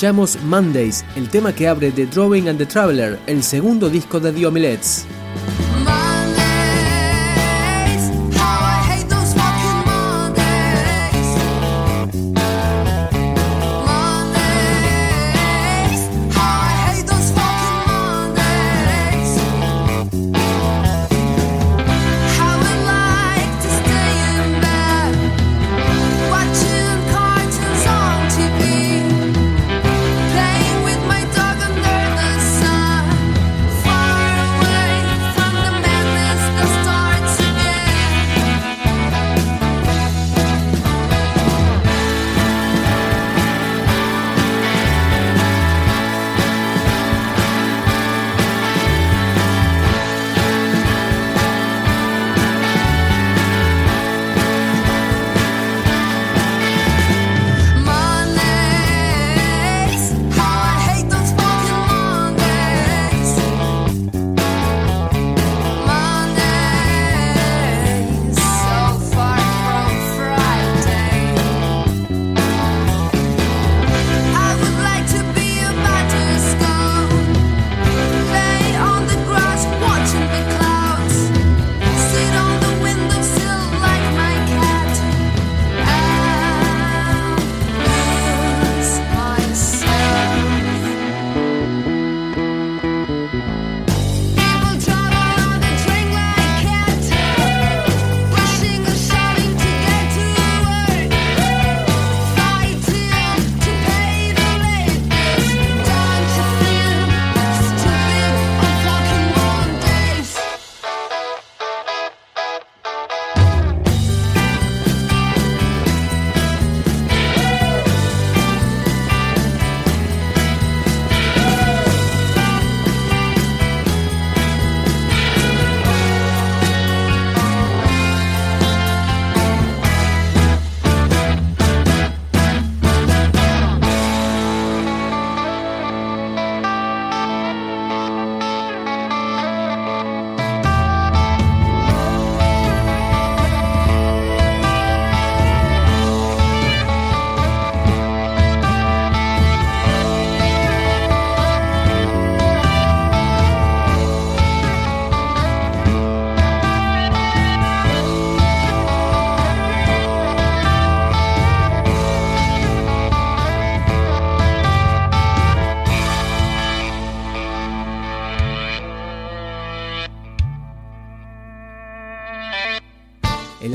Escuchamos Mondays, el tema que abre The Drawing and the Traveler, el segundo disco de The Omelets.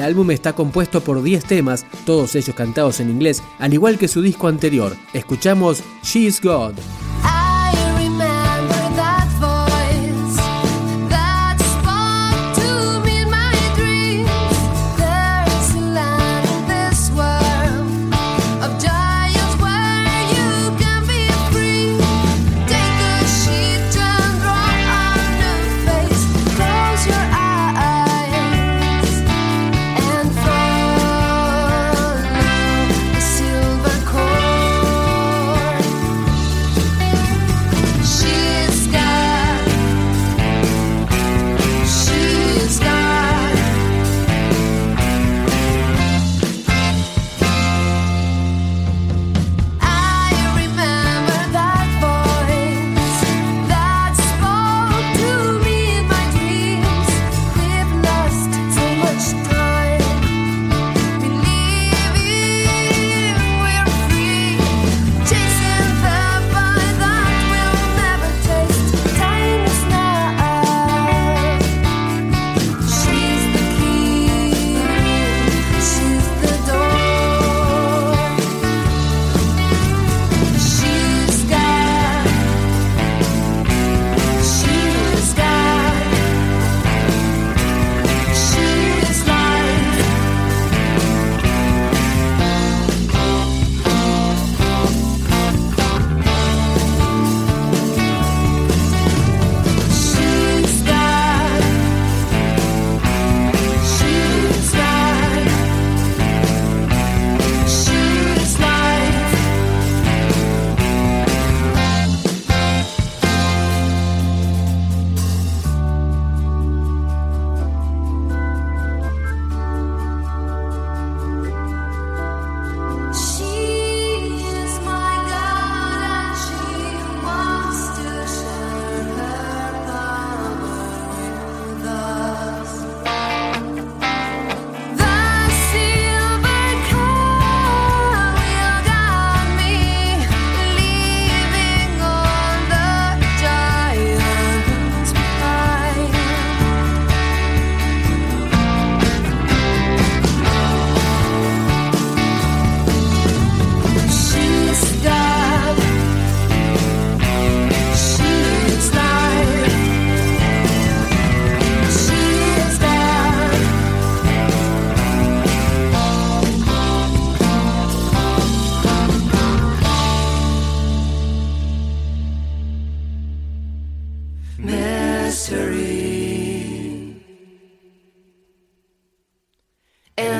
Álbum está compuesto por 10 temas, todos ellos cantados en inglés, al igual que su disco anterior. Escuchamos She's God.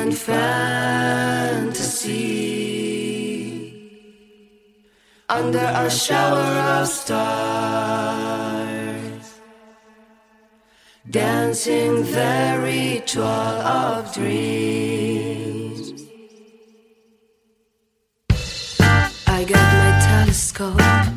and fantasy under a shower of stars, dancing the ritual of dreams. I got my telescope.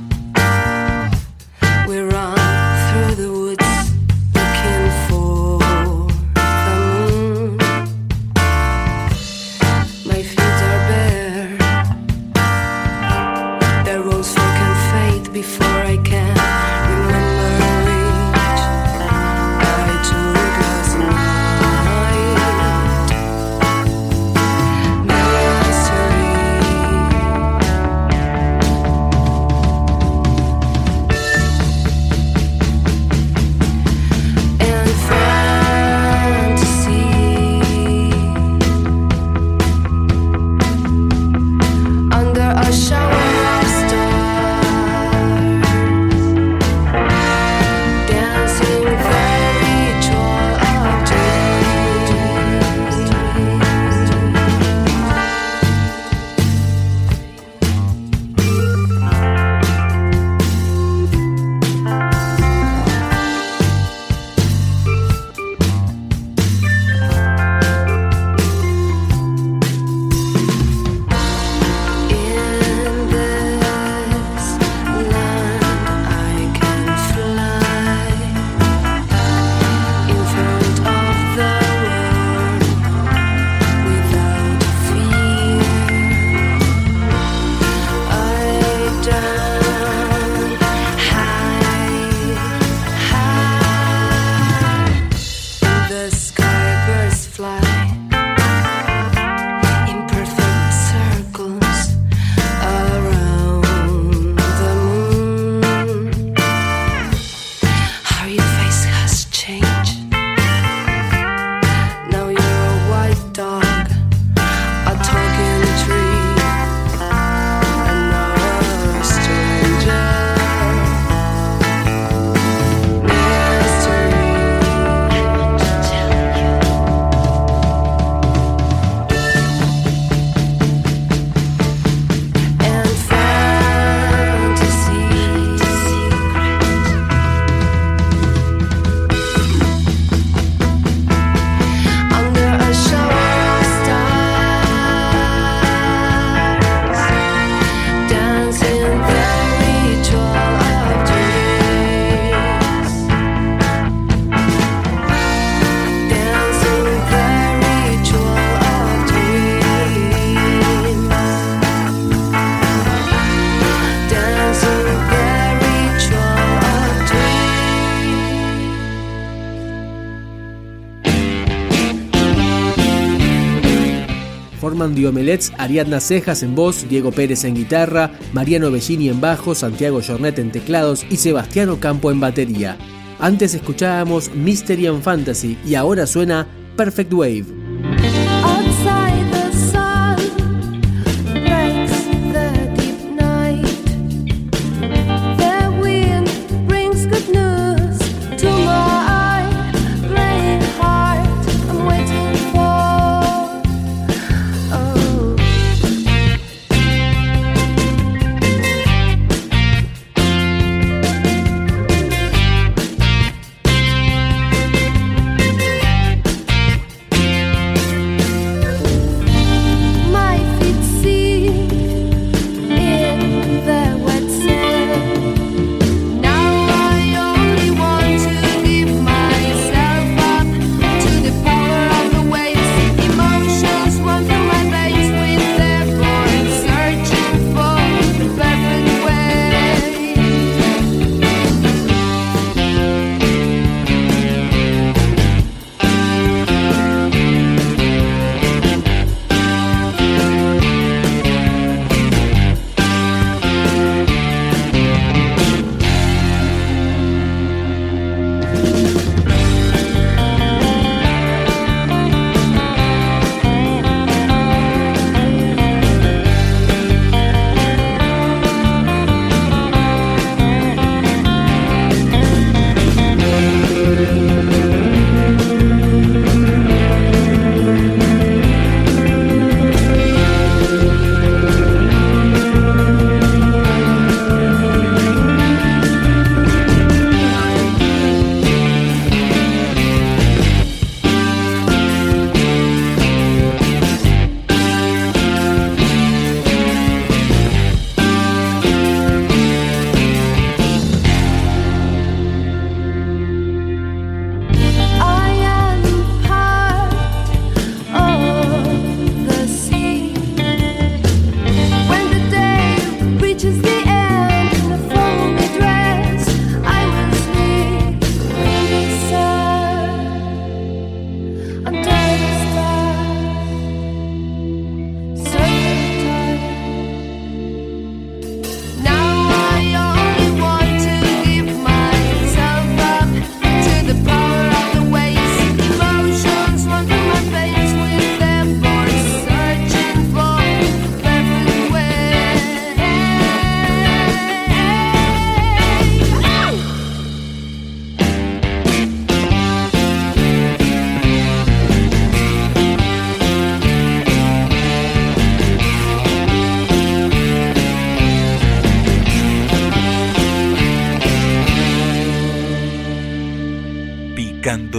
and the Omelets, Ariadna Cejas en voz, Diego Pérez en guitarra, Mariano Bellini en bajo, Santiago Jornet en teclados y Sebastiano Campo en batería. Antes escuchábamos Mystery and Fantasy y ahora suena Perfect Wave.